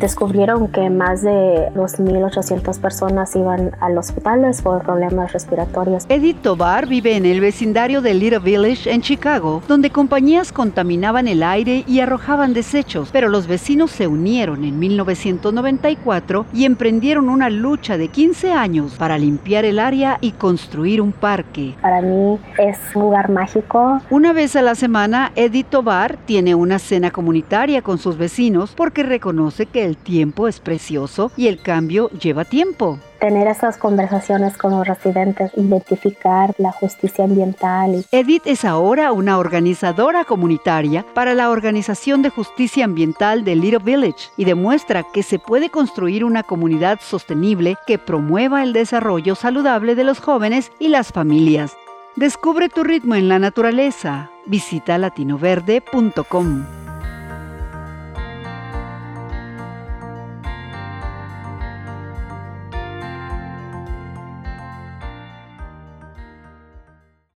descubrieron que más de 2.800 personas iban a los hospitales por problemas respiratorios. Edith Tobar vive en el vecindario de Little Village en Chicago, donde compañías contaminaban el aire y arrojaban desechos, pero los vecinos se unieron en 1994 y emprendieron una lucha de 15 años para limpiar el área y construir un parque. Para mí es un lugar mágico. Una vez a la semana, Edith Tobar tiene una cena comunitaria con sus vecinos porque reconoce que el tiempo es precioso y el cambio lleva tiempo tener esas conversaciones con los residentes, identificar la justicia ambiental. Edith es ahora una organizadora comunitaria para la Organización de Justicia Ambiental de Little Village y demuestra que se puede construir una comunidad sostenible que promueva el desarrollo saludable de los jóvenes y las familias. Descubre tu ritmo en la naturaleza. Visita latinoverde.com.